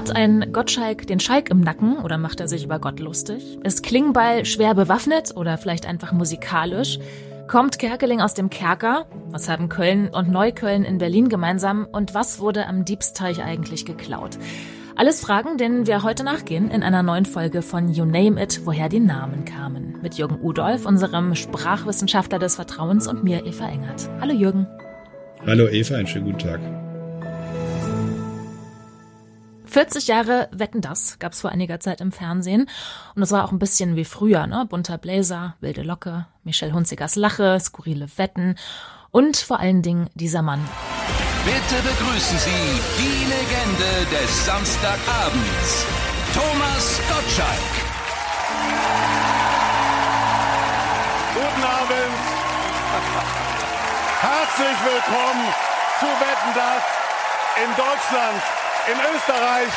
Hat ein Gottschalk den Schalk im Nacken oder macht er sich über Gott lustig? Ist Klingbeil schwer bewaffnet oder vielleicht einfach musikalisch? Kommt Kerkeling aus dem Kerker? Was haben Köln und Neukölln in Berlin gemeinsam? Und was wurde am Diebsteich eigentlich geklaut? Alles Fragen, denen wir heute nachgehen in einer neuen Folge von You Name It, woher die Namen kamen. Mit Jürgen Udolf, unserem Sprachwissenschaftler des Vertrauens und mir, Eva Engert. Hallo Jürgen. Hallo Eva, einen schönen guten Tag. 40 Jahre Wetten das gab es vor einiger Zeit im Fernsehen. Und es war auch ein bisschen wie früher, ne? Bunter Bläser, wilde Locke, Michelle Hunzigers Lache, skurrile Wetten und vor allen Dingen dieser Mann. Bitte begrüßen Sie die Legende des Samstagabends, Thomas Gottschalk. Guten Abend. Herzlich willkommen zu Wetten das in Deutschland in Österreich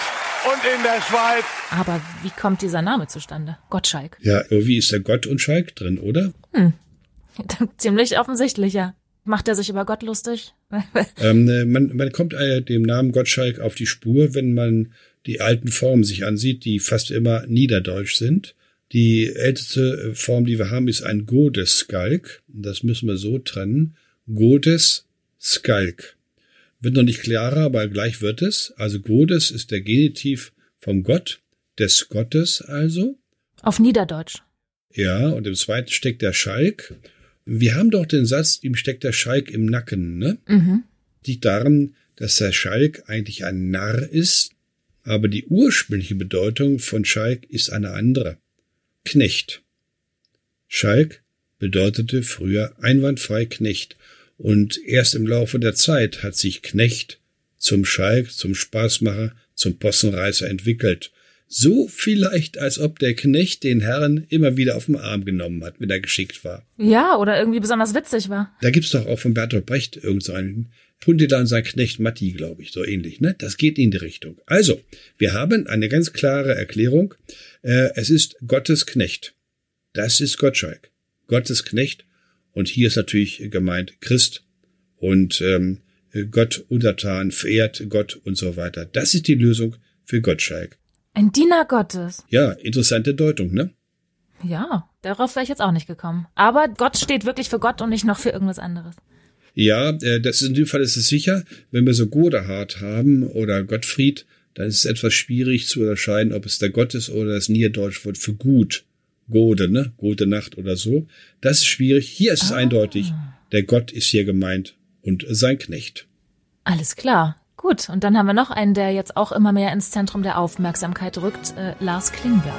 und in der Schweiz. Aber wie kommt dieser Name zustande? Gottschalk. Ja, irgendwie ist da Gott und Schalk drin, oder? Hm. Ziemlich offensichtlich, ja. Macht er sich über Gott lustig? ähm, äh, man, man kommt äh, dem Namen Gottschalk auf die Spur, wenn man die alten Formen sich ansieht, die fast immer niederdeutsch sind. Die älteste äh, Form, die wir haben, ist ein Godeskalk. Das müssen wir so trennen. Godeskalk. Wird noch nicht klarer, aber gleich wird es. Also Godes ist der Genitiv vom Gott, des Gottes also. Auf Niederdeutsch. Ja, und im zweiten steckt der Schalk. Wir haben doch den Satz, ihm steckt der Schalk im Nacken, ne? Mhm. Liegt daran, dass der Schalk eigentlich ein Narr ist, aber die ursprüngliche Bedeutung von Schalk ist eine andere. Knecht. Schalk bedeutete früher einwandfrei Knecht. Und erst im Laufe der Zeit hat sich Knecht zum Schalk, zum Spaßmacher, zum Possenreißer entwickelt. So vielleicht, als ob der Knecht den Herrn immer wieder auf den Arm genommen hat, wenn er geschickt war. Ja, oder irgendwie besonders witzig war. Da gibt's doch auch von Bertolt Brecht irgendeinen so Puntilan und sein Knecht Matti, glaube ich, so ähnlich. Ne? Das geht in die Richtung. Also, wir haben eine ganz klare Erklärung. Äh, es ist Gottes Knecht. Das ist Gottschalk. Gottes Knecht und hier ist natürlich gemeint Christ und ähm, Gott untertan, verehrt Gott und so weiter. Das ist die Lösung für Gottschalk. Ein Diener Gottes. Ja, interessante Deutung, ne? Ja, darauf wäre ich jetzt auch nicht gekommen. Aber Gott steht wirklich für Gott und nicht noch für irgendwas anderes. Ja, äh, das ist in dem Fall ist es sicher. Wenn wir so Godehard haben oder Gottfried, dann ist es etwas schwierig zu unterscheiden, ob es der Gott ist oder das Niederdeutsch Wort für gut. Gode, ne? Gute Nacht oder so. Das ist schwierig. Hier ist es ah. eindeutig. Der Gott ist hier gemeint und sein Knecht. Alles klar. Gut. Und dann haben wir noch einen, der jetzt auch immer mehr ins Zentrum der Aufmerksamkeit rückt, äh, Lars Klingbeil.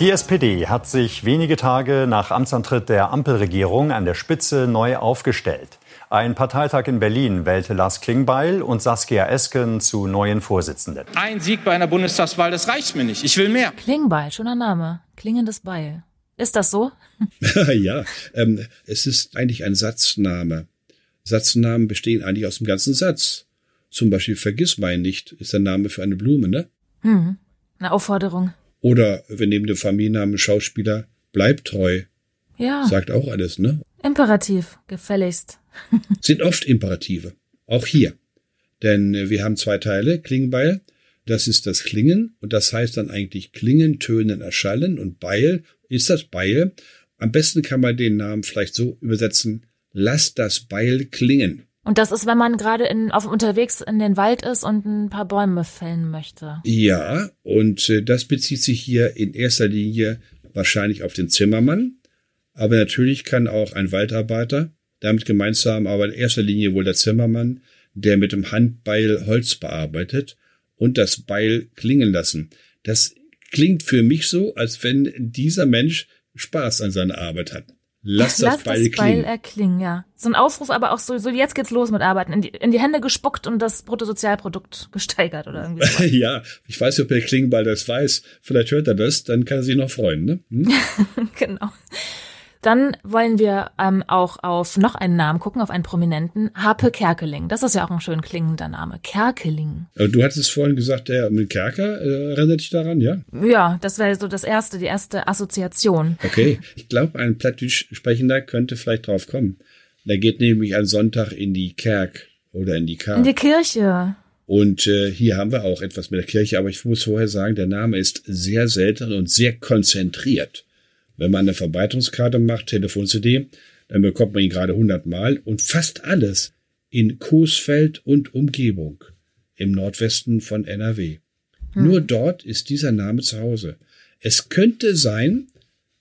Die SPD hat sich wenige Tage nach Amtsantritt der Ampelregierung an der Spitze neu aufgestellt. Ein Parteitag in Berlin wählte Lars Klingbeil und Saskia Esken zu neuen Vorsitzenden. Ein Sieg bei einer Bundestagswahl, das reicht mir nicht. Ich will mehr. Klingbeil, schöner Name. Klingendes Beil. Ist das so? ja, ähm, es ist eigentlich ein Satzname. Satznamen bestehen eigentlich aus dem ganzen Satz. Zum Beispiel Vergiss mein nicht ist der Name für eine Blume, ne? Hm, eine Aufforderung. Oder wir nehmen den Familiennamen Schauspieler, bleib treu. Ja. Sagt auch alles, ne? Imperativ, gefälligst. Sind oft Imperative. Auch hier. Denn äh, wir haben zwei Teile, Klingenbeil. Das ist das Klingen und das heißt dann eigentlich Klingen, Tönen, Erschallen und Beil ist das Beil. Am besten kann man den Namen vielleicht so übersetzen, lass das Beil klingen. Und das ist, wenn man gerade in, auf unterwegs in den Wald ist und ein paar Bäume fällen möchte. Ja, und äh, das bezieht sich hier in erster Linie wahrscheinlich auf den Zimmermann, aber natürlich kann auch ein Waldarbeiter damit gemeint haben, aber in erster Linie wohl der Zimmermann, der mit dem Handbeil Holz bearbeitet und das Beil klingen lassen. Das klingt für mich so, als wenn dieser Mensch Spaß an seiner Arbeit hat. Lass das Lass Beil das klingen. Beil erklingen, ja. So ein Aufruf, aber auch so, so jetzt geht's los mit Arbeiten. In die, in die Hände gespuckt und das Bruttosozialprodukt gesteigert oder irgendwie so. ja, ich weiß nicht, ob der Klingenball das weiß. Vielleicht hört er das, dann kann er sich noch freuen, ne? Hm? genau. Dann wollen wir ähm, auch auf noch einen Namen gucken, auf einen Prominenten. Harpe Kerkeling. Das ist ja auch ein schön klingender Name. Kerkeling. Du hattest vorhin gesagt, der mit Kerker, äh, erinnert dich daran, ja? Ja, das wäre so das erste, die erste Assoziation. Okay. Ich glaube, ein Plattdeutsch sprechender könnte vielleicht drauf kommen. Der geht nämlich am Sonntag in die Kerk oder in die Kark. In die Kirche. Und äh, hier haben wir auch etwas mit der Kirche, aber ich muss vorher sagen, der Name ist sehr selten und sehr konzentriert. Wenn man eine Verbreitungskarte macht, Telefon-CD, dann bekommt man ihn gerade 100 Mal und fast alles in Coesfeld und Umgebung im Nordwesten von NRW. Hm. Nur dort ist dieser Name zu Hause. Es könnte sein,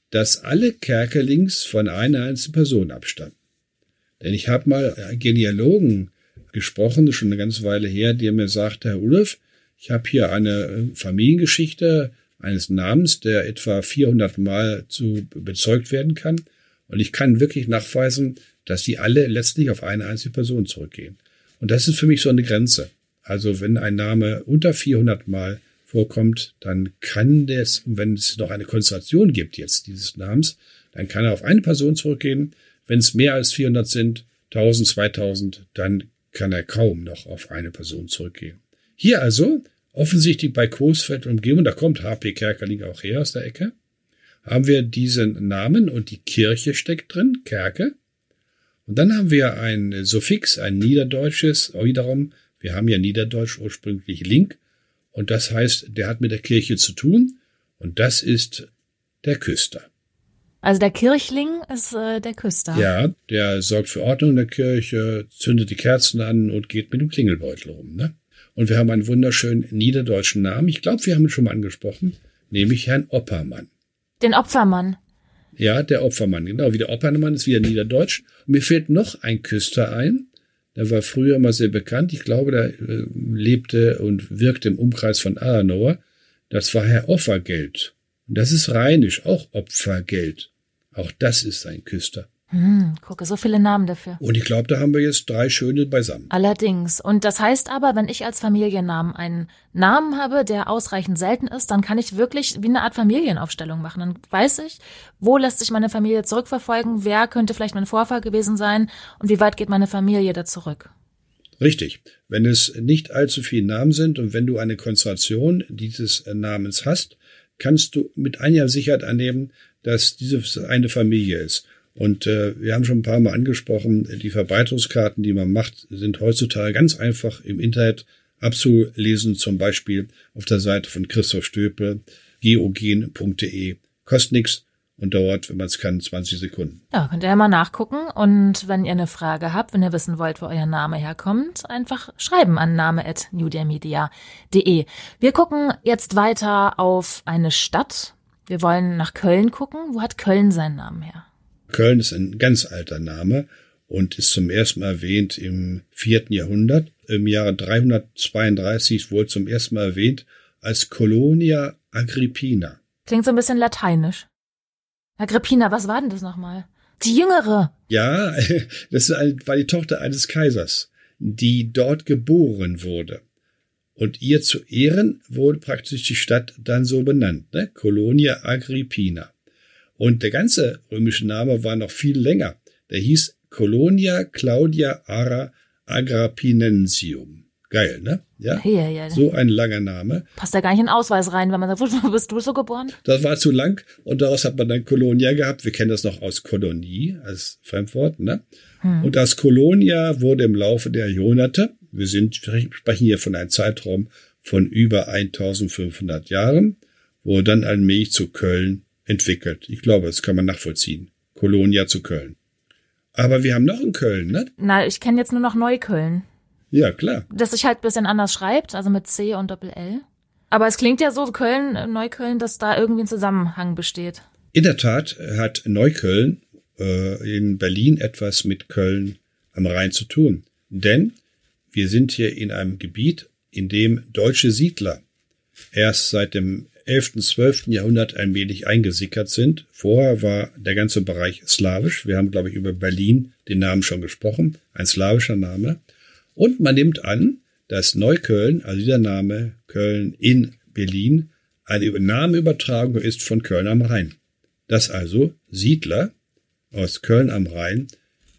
dass alle Kerkelings von einer einzigen Person abstammen. Denn ich habe mal einen Genealogen gesprochen, schon eine ganze Weile her, der mir sagte, Herr Ulf, ich habe hier eine äh, Familiengeschichte eines Namens, der etwa 400 Mal zu bezeugt werden kann. Und ich kann wirklich nachweisen, dass die alle letztlich auf eine einzige Person zurückgehen. Und das ist für mich so eine Grenze. Also wenn ein Name unter 400 Mal vorkommt, dann kann das, wenn es noch eine Konzentration gibt jetzt dieses Namens, dann kann er auf eine Person zurückgehen. Wenn es mehr als 400 sind, 1000, 2000, dann kann er kaum noch auf eine Person zurückgehen. Hier also, offensichtlich bei Coesfeld und Umgebung, da kommt HP Kerkeling auch her aus der Ecke, haben wir diesen Namen und die Kirche steckt drin, Kerke. Und dann haben wir ein Suffix, ein niederdeutsches, wiederum, wir haben ja Niederdeutsch ursprünglich Link, und das heißt, der hat mit der Kirche zu tun, und das ist der Küster. Also der Kirchling ist äh, der Küster. Ja, der sorgt für Ordnung in der Kirche, zündet die Kerzen an und geht mit dem Klingelbeutel rum. Ne? Und wir haben einen wunderschönen niederdeutschen Namen. Ich glaube, wir haben ihn schon mal angesprochen, nämlich Herrn Oppermann. Den Opfermann. Ja, der Opfermann, genau. Wie der Oppermann ist wieder niederdeutsch. Und mir fehlt noch ein Küster ein. Der war früher mal sehr bekannt. Ich glaube, der äh, lebte und wirkte im Umkreis von Adenauer. Das war Herr Offergeld. Und das ist rheinisch, auch Opfergeld. Auch das ist ein Küster. Hm, gucke, so viele Namen dafür. Und ich glaube, da haben wir jetzt drei schöne beisammen. Allerdings. Und das heißt aber, wenn ich als Familiennamen einen Namen habe, der ausreichend selten ist, dann kann ich wirklich wie eine Art Familienaufstellung machen. Dann weiß ich, wo lässt sich meine Familie zurückverfolgen, wer könnte vielleicht mein Vorfahr gewesen sein und wie weit geht meine Familie da zurück. Richtig. Wenn es nicht allzu viele Namen sind und wenn du eine Konzentration dieses Namens hast, kannst du mit einiger Sicherheit annehmen, dass diese eine Familie ist. Und äh, wir haben schon ein paar Mal angesprochen, die Verbreitungskarten, die man macht, sind heutzutage ganz einfach im Internet abzulesen, zum Beispiel auf der Seite von Christoph Stöpe, geogen.de. Kostet nichts und dauert, wenn man es kann, 20 Sekunden. Ja, könnt ihr ja mal nachgucken. Und wenn ihr eine Frage habt, wenn ihr wissen wollt, wo euer Name herkommt, einfach schreiben an name.newdiamedia.de. Wir gucken jetzt weiter auf eine Stadt. Wir wollen nach Köln gucken. Wo hat Köln seinen Namen her? Köln ist ein ganz alter Name und ist zum ersten Mal erwähnt im vierten Jahrhundert. Im Jahre 332 wurde zum ersten Mal erwähnt als Colonia Agrippina. Klingt so ein bisschen lateinisch. Agrippina, was war denn das nochmal? Die Jüngere. Ja, das war die Tochter eines Kaisers, die dort geboren wurde. Und ihr zu Ehren wurde praktisch die Stadt dann so benannt, ne? Colonia Agrippina. Und der ganze römische Name war noch viel länger. Der hieß Colonia Claudia Ara Agrippinensium. Geil, ne? Ja. ja, ja so ein langer Name. Passt da gar nicht in den Ausweis rein, wenn man sagt, wo bist du so geboren? Das war zu lang und daraus hat man dann Colonia gehabt. Wir kennen das noch aus Kolonie als Fremdwort, ne? Hm. Und das Colonia wurde im Laufe der Jahrhunderte, wir sind, sprechen hier von einem Zeitraum von über 1500 Jahren, wurde dann allmählich zu Köln entwickelt. Ich glaube, das kann man nachvollziehen. Kolonia zu Köln. Aber wir haben noch in Köln, ne? Na, ich kenne jetzt nur noch Neukölln. Ja, klar. Das sich halt ein bisschen anders schreibt, also mit C und Doppel-L. Aber es klingt ja so, Köln, Neukölln, dass da irgendwie ein Zusammenhang besteht. In der Tat hat Neukölln äh, in Berlin etwas mit Köln am Rhein zu tun. Denn wir sind hier in einem Gebiet, in dem deutsche Siedler erst seit dem 11., 12. Jahrhundert allmählich eingesickert sind. Vorher war der ganze Bereich slawisch. Wir haben, glaube ich, über Berlin den Namen schon gesprochen. Ein slawischer Name. Und man nimmt an, dass Neukölln, also dieser Name Köln in Berlin, eine Namenübertragung ist von Köln am Rhein. Dass also Siedler aus Köln am Rhein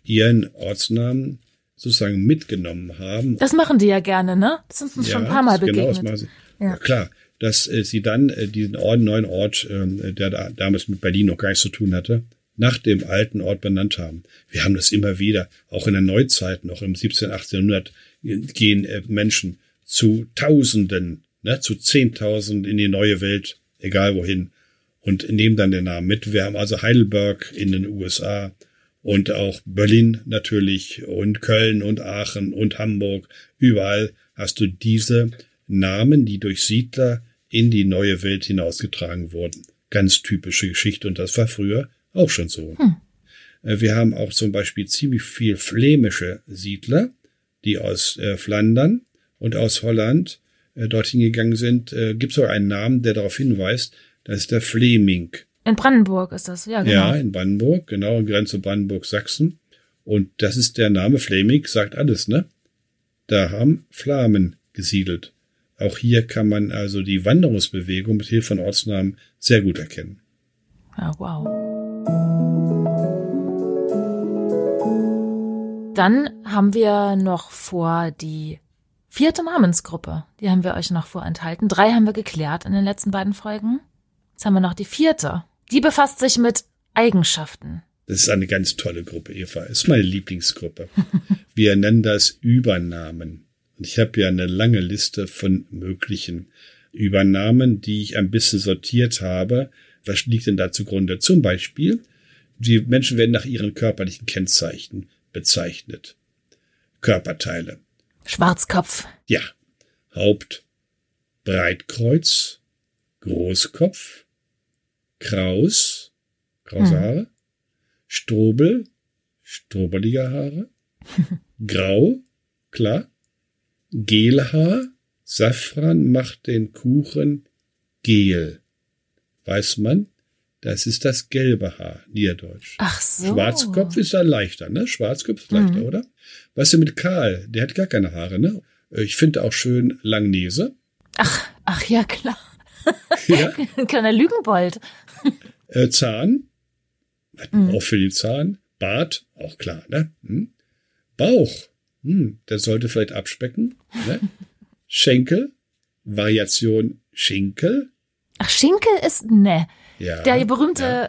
ihren Ortsnamen sozusagen mitgenommen haben. Das machen die ja gerne, ne? Das sind uns ja, schon ein paar Mal begegnet. Genau, das machen sie. Ja. ja klar, dass äh, sie dann äh, diesen Ort, neuen Ort, äh, der da, damals mit Berlin noch gar nichts zu tun hatte, nach dem alten Ort benannt haben. Wir haben das immer wieder, auch in der Neuzeit, noch im 17., 1800 gehen äh, Menschen zu Tausenden, ne, zu Zehntausend in die neue Welt, egal wohin, und nehmen dann den Namen mit. Wir haben also Heidelberg in den USA und auch Berlin natürlich und Köln und Aachen und Hamburg. Überall hast du diese Namen, die durch Siedler in die neue Welt hinausgetragen wurden. Ganz typische Geschichte und das war früher auch schon so. Hm. Äh, wir haben auch zum Beispiel ziemlich viel flämische Siedler, die aus äh, Flandern und aus Holland äh, dorthin gegangen sind. Äh, Gibt es auch einen Namen, der darauf hinweist, das ist der Fleming. In Brandenburg ist das, ja, genau. Ja, in Brandenburg, genau, in Grenze Brandenburg-Sachsen. Und das ist der Name Fleming, sagt alles, ne? Da haben Flamen gesiedelt. Auch hier kann man also die Wanderungsbewegung mit Hilfe von Ortsnamen sehr gut erkennen. Ja, wow. Dann haben wir noch vor die vierte Namensgruppe. Die haben wir euch noch vorenthalten. Drei haben wir geklärt in den letzten beiden Folgen. Jetzt haben wir noch die vierte. Die befasst sich mit Eigenschaften. Das ist eine ganz tolle Gruppe, Eva. Das ist meine Lieblingsgruppe. Wir nennen das Übernamen. Ich habe ja eine lange Liste von möglichen Übernamen, die ich ein bisschen sortiert habe. Was liegt denn da zugrunde? Zum Beispiel, die Menschen werden nach ihren körperlichen Kennzeichen bezeichnet. Körperteile. Schwarzkopf. Ja. Haupt, Breitkreuz, Großkopf, Kraus, krause hm. Haare, Strobel, strobelige Haare, Grau, klar, Gelhaar, Safran macht den Kuchen gel. Weiß man, das ist das gelbe Haar, Niederdeutsch. Ach so. Schwarzkopf ist dann leichter, ne? Schwarzkopf ist leichter, mhm. oder? Was ist mit Karl? Der hat gar keine Haare, ne? Ich finde auch schön Langnese. Ach, ach ja, klar. Ja? Kleiner Lügenbold. Äh, Zahn, mhm. auch für den Zahn. Bart, auch klar, ne? Hm. Bauch, hm, der sollte vielleicht abspecken. Ne? Schenkel, Variation Schinkel. Ach, Schinkel ist, ne. Ja. Der berühmte, ja.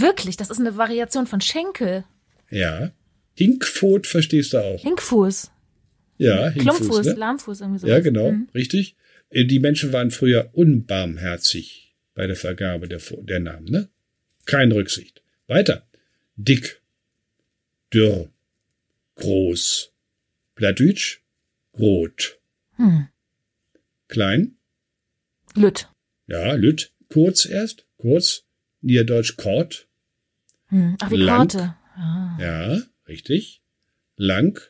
wirklich, das ist eine Variation von Schenkel. Ja. Hinkpfot verstehst du auch. Hinkfuß. Ja, Hinkfuß. Klumpfuß, ne? Lahmfuß, irgendwie so. Ja, genau, mhm. richtig. Äh, die Menschen waren früher unbarmherzig bei der Vergabe der, der Namen, ne? Keine Rücksicht. Weiter. Dick, dürr, groß, Plattdeutsch, rot. Hm. Klein. Lütt. Ja, Lütt. Kurz erst, kurz. Niederdeutsch kort. Hm. Ach, wie Lang. Korte. Ah. Ja, richtig. Lang.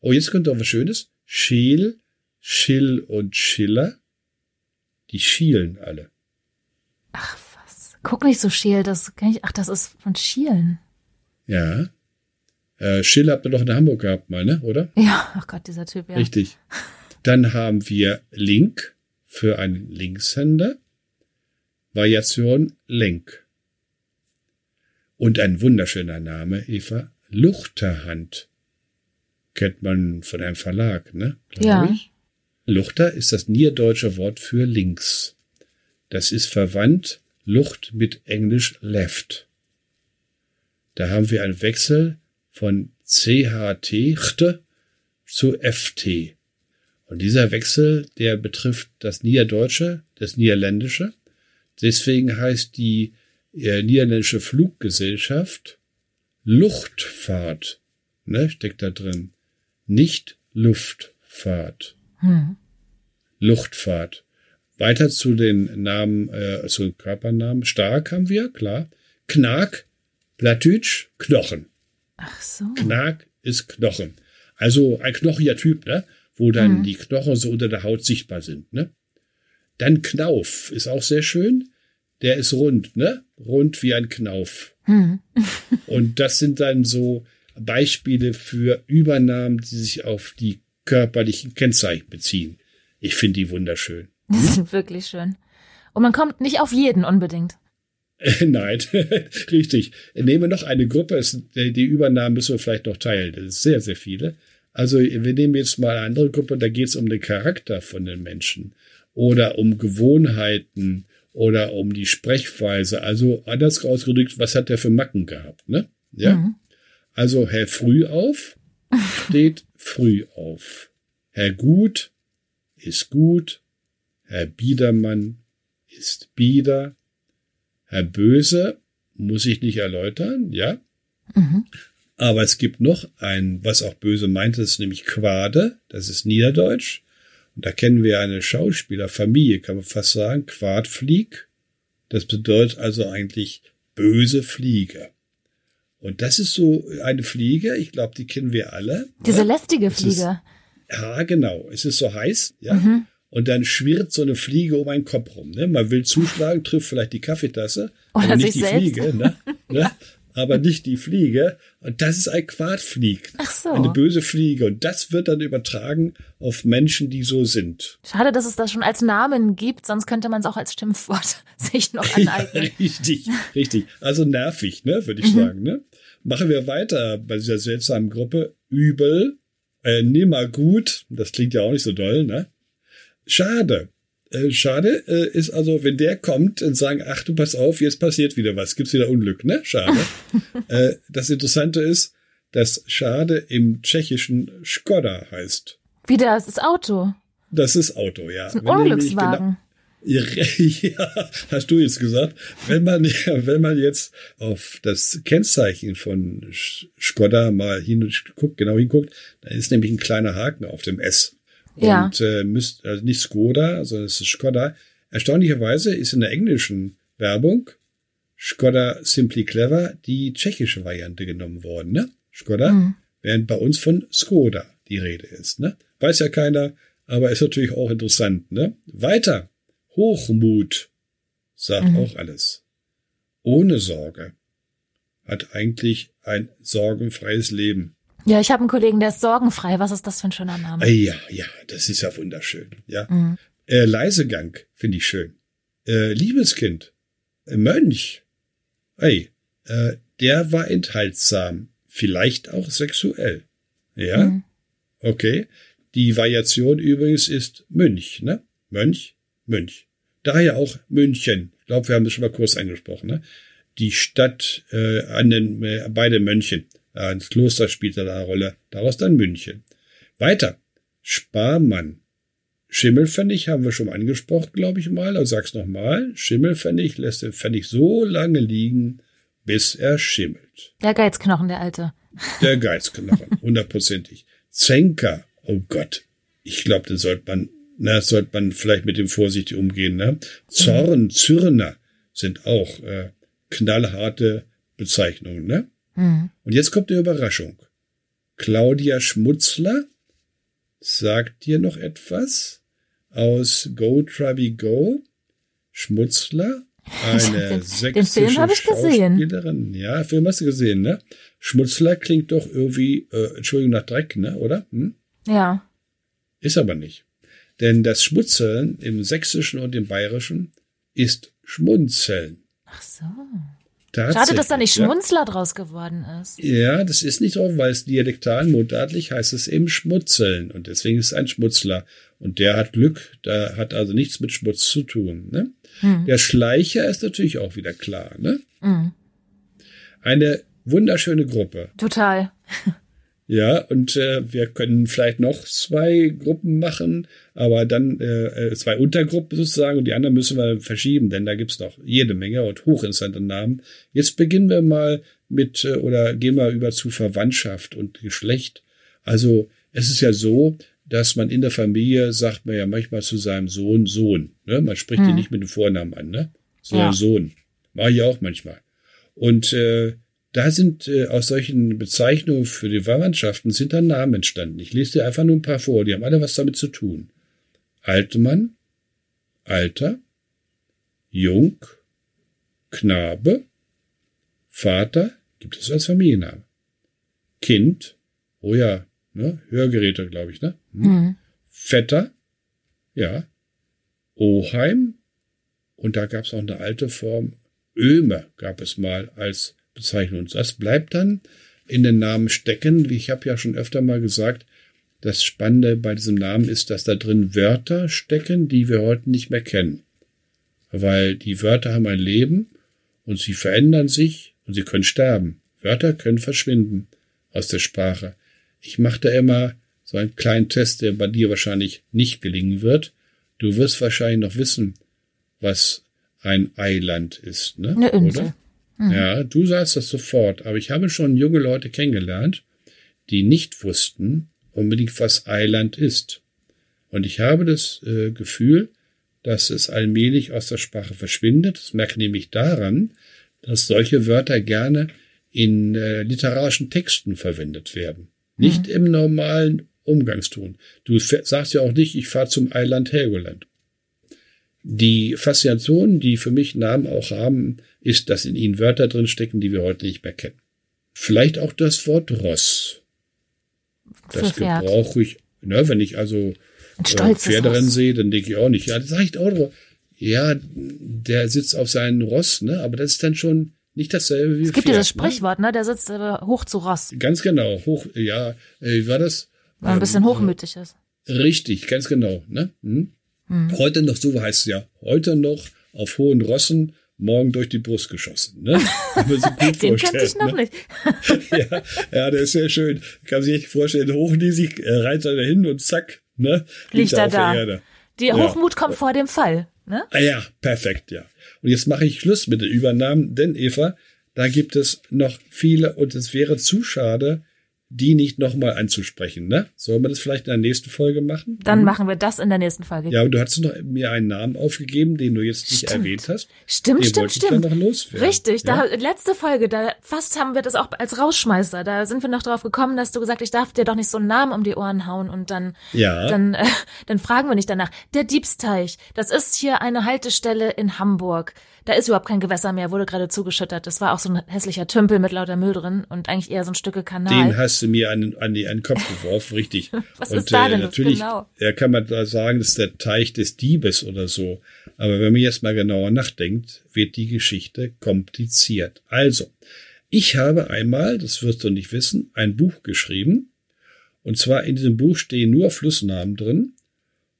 Oh, jetzt kommt doch was Schönes. Scheel, Schill und Schiller. Die schielen alle. Ach, was? Guck nicht so scheel, das kann ich, ach, das ist von Schielen. Ja. Äh, Schill habt ihr doch in Hamburg gehabt mal, ne, oder? Ja, ach Gott, dieser Typ, ja. Richtig. Dann haben wir Link für einen Linkshänder. Variation Lenk. Und ein wunderschöner Name, Eva, Luchterhand. Kennt man von einem Verlag, ne? Glaube ja. Ich. Luchter ist das niederdeutsche Wort für links. Das ist verwandt Lucht mit Englisch left. Da haben wir einen Wechsel von CHT zu FT. Und dieser Wechsel, der betrifft das Niederdeutsche, das Niederländische. Deswegen heißt die äh, niederländische Fluggesellschaft Luftfahrt, ne, steckt da drin. Nicht Luftfahrt. Hm. Luftfahrt. Weiter zu den Namen, äh, zu den Körpernamen. Stark haben wir, klar. Knack, Plattdeutsch, Knochen. Ach so. Knack ist Knochen. Also ein knochiger Typ, ne? Wo dann hm. die Knochen so unter der Haut sichtbar sind, ne? Dann Knauf ist auch sehr schön. Der ist rund, ne? Rund wie ein Knauf. Hm. Und das sind dann so Beispiele für Übernahmen, die sich auf die körperlichen Kennzeichen beziehen. Ich finde die wunderschön. Die sind wirklich schön. Und man kommt nicht auf jeden unbedingt. Nein, richtig. Nehmen noch eine Gruppe. Die Übernahmen müssen wir vielleicht noch teilen. Das ist sehr, sehr viele. Also wir nehmen jetzt mal eine andere Gruppe. Da geht es um den Charakter von den Menschen oder um Gewohnheiten oder um die Sprechweise. Also anders ausgedrückt, was hat der für Macken gehabt? Ne? Ja. Mhm. Also Herr Früh auf steht früh auf. Herr Gut ist gut, Herr Biedermann ist Bieder, Herr Böse muss ich nicht erläutern, ja. Mhm. Aber es gibt noch ein, was auch Böse meint, das ist nämlich Quade, das ist Niederdeutsch. Und da kennen wir eine Schauspielerfamilie, kann man fast sagen, Quadflieg. Das bedeutet also eigentlich böse Fliege. Und das ist so eine Fliege, ich glaube, die kennen wir alle. Diese lästige Fliege. Ist, ja, genau. Es ist so heiß, ja. Mhm. Und dann schwirrt so eine Fliege um einen Kopf rum. Ne? Man will zuschlagen, trifft vielleicht die Kaffeetasse, Oder aber nicht die selbst. Fliege. Ne? ne? aber nicht die Fliege. Und das ist ein Quadflieg. Ach so. Eine böse Fliege. Und das wird dann übertragen auf Menschen, die so sind. Schade, dass es das schon als Namen gibt, sonst könnte man es auch als Schimpfwort sich noch aneignen. Ja, richtig, richtig. Also nervig, ne, würde ich mhm. sagen. Ne? Machen wir weiter bei dieser seltsamen Gruppe. Übel, äh, nimmer gut. Das klingt ja auch nicht so doll, ne? Schade. Äh, schade äh, ist also, wenn der kommt und sagen, ach du pass auf, jetzt passiert wieder was, gibt's wieder Unglück, ne? Schade. äh, das Interessante ist, dass Schade im Tschechischen Skoda heißt. Wie das ist Auto. Das ist Auto, ja. Das ist ein Unglückswagen. Ja, hast du jetzt gesagt. Wenn man, wenn man jetzt auf das Kennzeichen von Skoda mal hinguckt, genau hinguckt, dann ist nämlich ein kleiner Haken auf dem S. Ja. Und äh, müsst, also nicht Skoda, sondern es ist Skoda. Erstaunlicherweise ist in der englischen Werbung Skoda Simply Clever die tschechische Variante genommen worden, ne? Skoda, mhm. während bei uns von Skoda die Rede ist, ne? Weiß ja keiner, aber ist natürlich auch interessant, ne? Weiter. Hochmut sagt mhm. auch alles. Ohne Sorge hat eigentlich ein sorgenfreies Leben. Ja, ich habe einen Kollegen, der ist sorgenfrei. Was ist das für ein schöner Name? Äh, ja, ja, das ist ja wunderschön. Ja. Mhm. Äh, Leisegang finde ich schön. Äh, Liebeskind, äh, Mönch, ey, äh, der war enthaltsam, vielleicht auch sexuell. Ja, mhm. okay. Die Variation übrigens ist Mönch, ne? Mönch, Mönch. Daher auch München. Ich glaube, wir haben das schon mal kurz angesprochen, ne? Die Stadt äh, an den äh, beide Mönchen. Das Kloster spielt da eine Rolle. Daraus dann München. Weiter. Sparmann. Schimmelpfennig haben wir schon angesprochen, glaube ich mal. Also sag's nochmal. Schimmelpfennig lässt den Pfennig so lange liegen, bis er schimmelt. Der Geizknochen, der alte. Der Geizknochen, hundertprozentig. Zenker. Oh Gott. Ich glaube, den sollte man, na, sollte man vielleicht mit dem vorsichtig umgehen, ne? Zorn, Zürner sind auch äh, knallharte Bezeichnungen, ne? Mhm. Und jetzt kommt eine Überraschung. Claudia Schmutzler sagt dir noch etwas aus Go Travi Go. Schmutzler, eine sächsische Schauspielerin. Ja, Film hast du gesehen, ne? Schmutzler klingt doch irgendwie, äh, Entschuldigung, nach Dreck, ne, oder? Hm? Ja. Ist aber nicht. Denn das Schmutzeln im Sächsischen und im Bayerischen ist Schmunzeln. Ach so. Schade, dass da nicht Schmunzler ja. draus geworden ist. Ja, das ist nicht drauf, weil es dialektal mundartlich heißt es eben Schmutzeln und deswegen ist es ein Schmutzler. Und der hat Glück, da hat also nichts mit Schmutz zu tun. Ne? Hm. Der Schleicher ist natürlich auch wieder klar. Ne? Hm. Eine wunderschöne Gruppe. Total. Ja, und äh, wir können vielleicht noch zwei Gruppen machen, aber dann äh, äh, zwei Untergruppen sozusagen und die anderen müssen wir verschieben, denn da gibt's noch jede Menge und hochinteressante Namen. Jetzt beginnen wir mal mit äh, oder gehen wir über zu Verwandtschaft und Geschlecht. Also es ist ja so, dass man in der Familie sagt man ja manchmal zu seinem Sohn Sohn. Ne? Man spricht hm. ihn nicht mit dem Vornamen an, ne? Sondern ja. Sohn. Mache ich auch manchmal. Und äh, da sind äh, aus solchen Bezeichnungen für die Verwandtschaften sind dann Namen entstanden. Ich lese dir einfach nur ein paar vor, die haben alle was damit zu tun. Altmann, Alter, Jung, Knabe, Vater, gibt es als Familienname. Kind, oh ja, ne, Hörgeräte, glaube ich, ne? Hm. Mhm. Vetter, ja. Oheim, und da gab es auch eine alte Form, Öme gab es mal als Bezeichnung. Und das bleibt dann in den Namen stecken. Wie ich habe ja schon öfter mal gesagt, das Spannende bei diesem Namen ist, dass da drin Wörter stecken, die wir heute nicht mehr kennen. Weil die Wörter haben ein Leben und sie verändern sich und sie können sterben. Wörter können verschwinden aus der Sprache. Ich mache da immer so einen kleinen Test, der bei dir wahrscheinlich nicht gelingen wird. Du wirst wahrscheinlich noch wissen, was ein Eiland ist, ne? Eine Insel. Mhm. Ja, du sagst das sofort, aber ich habe schon junge Leute kennengelernt, die nicht wussten unbedingt, was Eiland ist. Und ich habe das äh, Gefühl, dass es allmählich aus der Sprache verschwindet. Das merkt nämlich daran, dass solche Wörter gerne in äh, literarischen Texten verwendet werden. Nicht mhm. im normalen Umgangston. Du sagst ja auch nicht, ich fahre zum Eiland Helgoland. Die Faszination, die für mich Namen auch haben, ist, dass in ihnen Wörter drinstecken, die wir heute nicht mehr kennen. Vielleicht auch das Wort Ross. Das gebrauche ich, ne, wenn ich also äh, Pferderennen sehe, dann denke ich auch nicht, ja, das ich auch, ja, der sitzt auf seinem Ross, ne, aber das ist dann schon nicht dasselbe wie Es gibt Pferd, dieses Sprichwort, ne, der sitzt äh, hoch zu Ross. Ganz genau, hoch, ja, äh, wie war das? Weil ein bisschen ähm, hochmütig ist. Richtig, ganz genau, ne? Hm? Hm. Heute noch, so heißt es ja, heute noch auf hohen Rossen morgen durch die Brust geschossen. Ne? Den kannte ich noch ne? nicht. ja, ja, der ist sehr schön. Kann sich nicht vorstellen, hochnäsig, äh, reitet er dahin und zack, ne? Liegt er da. Die ja. Hochmut kommt vor dem Fall. Ne? Ah ja, perfekt, ja. Und jetzt mache ich Schluss mit den Übernahmen, denn Eva, da gibt es noch viele und es wäre zu schade, die nicht nochmal anzusprechen, ne? Sollen wir das vielleicht in der nächsten Folge machen? Dann mhm. machen wir das in der nächsten Folge. Ja, aber du hast noch mir einen Namen aufgegeben, den du jetzt nicht stimmt. erwähnt hast. Stimmt, den stimmt, stimmt. Noch loswerden. Richtig, ja? da letzte Folge, da fast haben wir das auch als Rausschmeißer. Da sind wir noch drauf gekommen, dass du gesagt, ich darf dir doch nicht so einen Namen um die Ohren hauen und dann, ja. dann, äh, dann fragen wir nicht danach. Der Diebsteich, das ist hier eine Haltestelle in Hamburg da ist überhaupt kein Gewässer mehr, wurde gerade zugeschüttet. Das war auch so ein hässlicher Tümpel mit lauter Müll drin und eigentlich eher so ein Stücke Kanal. Den hast du mir an, an, den Kopf geworfen, richtig. Was und, ist da denn äh, natürlich, genau? Ja, kann man da sagen, das ist der Teich des Diebes oder so. Aber wenn man jetzt mal genauer nachdenkt, wird die Geschichte kompliziert. Also, ich habe einmal, das wirst du nicht wissen, ein Buch geschrieben. Und zwar in diesem Buch stehen nur Flussnamen drin.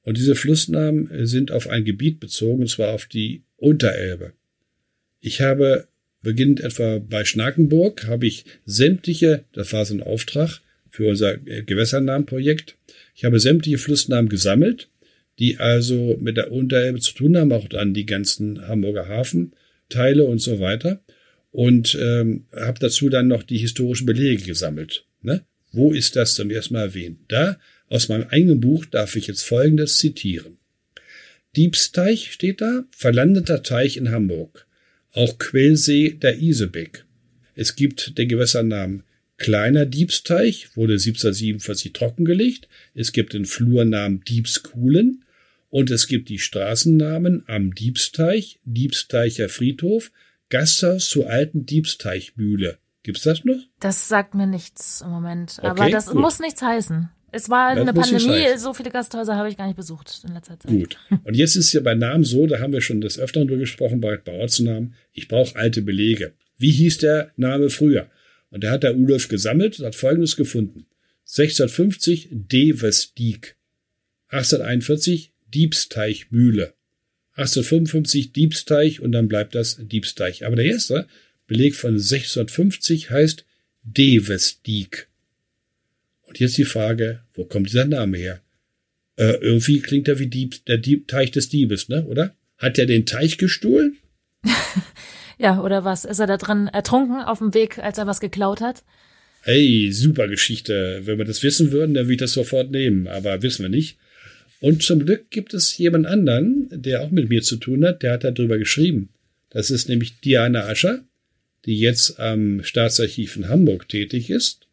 Und diese Flussnamen sind auf ein Gebiet bezogen, und zwar auf die Unterelbe. Ich habe, beginnend etwa bei Schnakenburg, habe ich sämtliche, das war so ein Auftrag für unser Gewässernamenprojekt, ich habe sämtliche Flussnamen gesammelt, die also mit der Unterelbe zu tun haben, auch dann die ganzen Hamburger Hafenteile und so weiter. Und ähm, habe dazu dann noch die historischen Belege gesammelt. Ne? Wo ist das zum ersten Mal erwähnt? Da, aus meinem eigenen Buch, darf ich jetzt Folgendes zitieren. Diebsteich steht da, verlandeter Teich in Hamburg auch Quellsee der Isebeck. Es gibt den Gewässernamen Kleiner Diebsteich, wurde 1747 trockengelegt. Es gibt den Flurnamen Diebskuhlen und es gibt die Straßennamen am Diebsteich, Diebsteicher Friedhof, Gasthaus zur alten Diebsteichmühle. Gibt's das noch? Das sagt mir nichts im Moment. Okay, aber das gut. muss nichts heißen. Es war das eine Pandemie, so viele Gasthäuser habe ich gar nicht besucht in letzter Zeit. Gut. Und jetzt ist ja bei Namen so, da haben wir schon des Öfteren drüber gesprochen, bei, bei Ortsnamen, ich brauche alte Belege. Wie hieß der Name früher? Und da hat der Ulf gesammelt und hat Folgendes gefunden. 1650 Devesdiek. 1841 Diebsteichmühle. 1855 Diebsteich und dann bleibt das Diebsteich. Aber der erste Beleg von 1650 heißt Devesdiek. Und jetzt die Frage, wo kommt dieser Name her? Äh, irgendwie klingt er wie Dieb, der Dieb, Teich des Diebes, ne? Oder? Hat er den Teich gestohlen? ja, oder was? Ist er da drin ertrunken auf dem Weg, als er was geklaut hat? Hey, super Geschichte. Wenn wir das wissen würden, dann würde ich das sofort nehmen, aber wissen wir nicht. Und zum Glück gibt es jemand anderen, der auch mit mir zu tun hat, der hat darüber geschrieben. Das ist nämlich Diana Ascher, die jetzt am Staatsarchiv in Hamburg tätig ist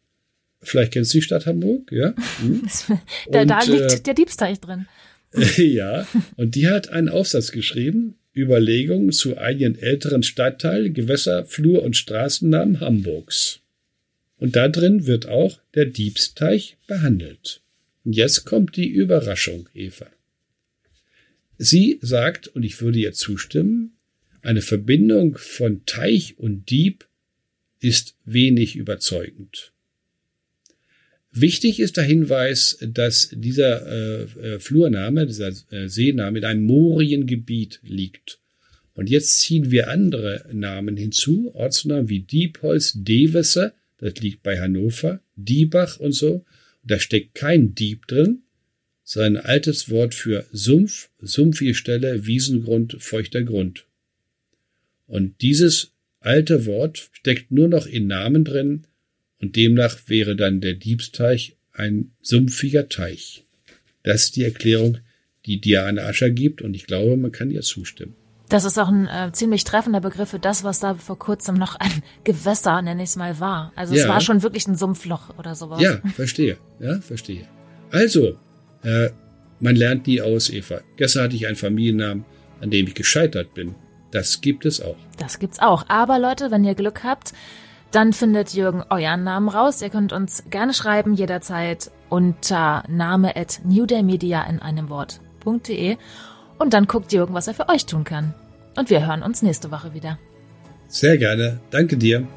Vielleicht kennst du die Stadt Hamburg, ja? Hm. da, und, da liegt äh, der Diebsteich drin. ja, und die hat einen Aufsatz geschrieben, Überlegungen zu einigen älteren Stadtteilen, Gewässer, Flur und Straßennamen Hamburgs. Und da drin wird auch der Diebsteich behandelt. Und jetzt kommt die Überraschung, Eva. Sie sagt, und ich würde ihr zustimmen, eine Verbindung von Teich und Dieb ist wenig überzeugend. Wichtig ist der Hinweis, dass dieser äh, äh, Flurname, dieser äh, Seename in einem Moriengebiet liegt. Und jetzt ziehen wir andere Namen hinzu, Ortsnamen wie Diepholz, Devesse, das liegt bei Hannover, Diebach und so. Und Da steckt kein Dieb drin, sondern ein altes Wort für Sumpf, sumpfige Stelle, Wiesengrund, feuchter Grund. Und dieses alte Wort steckt nur noch in Namen drin und demnach wäre dann der Diebsteich ein sumpfiger Teich. Das ist die Erklärung, die Diane Ascher gibt und ich glaube, man kann ihr zustimmen. Das ist auch ein äh, ziemlich treffender Begriff für das, was da vor kurzem noch ein Gewässer, nenne ich es mal, war. Also ja. es war schon wirklich ein Sumpfloch oder sowas. Ja, verstehe. Ja, verstehe. Also, äh, man lernt nie aus, Eva. Gestern hatte ich einen Familiennamen, an dem ich gescheitert bin. Das gibt es auch. Das gibt's auch. Aber Leute, wenn ihr Glück habt, dann findet Jürgen euren Namen raus. Ihr könnt uns gerne schreiben jederzeit unter name at newdaymedia in einem Wort.de und dann guckt Jürgen, was er für euch tun kann. Und wir hören uns nächste Woche wieder. Sehr gerne. Danke dir.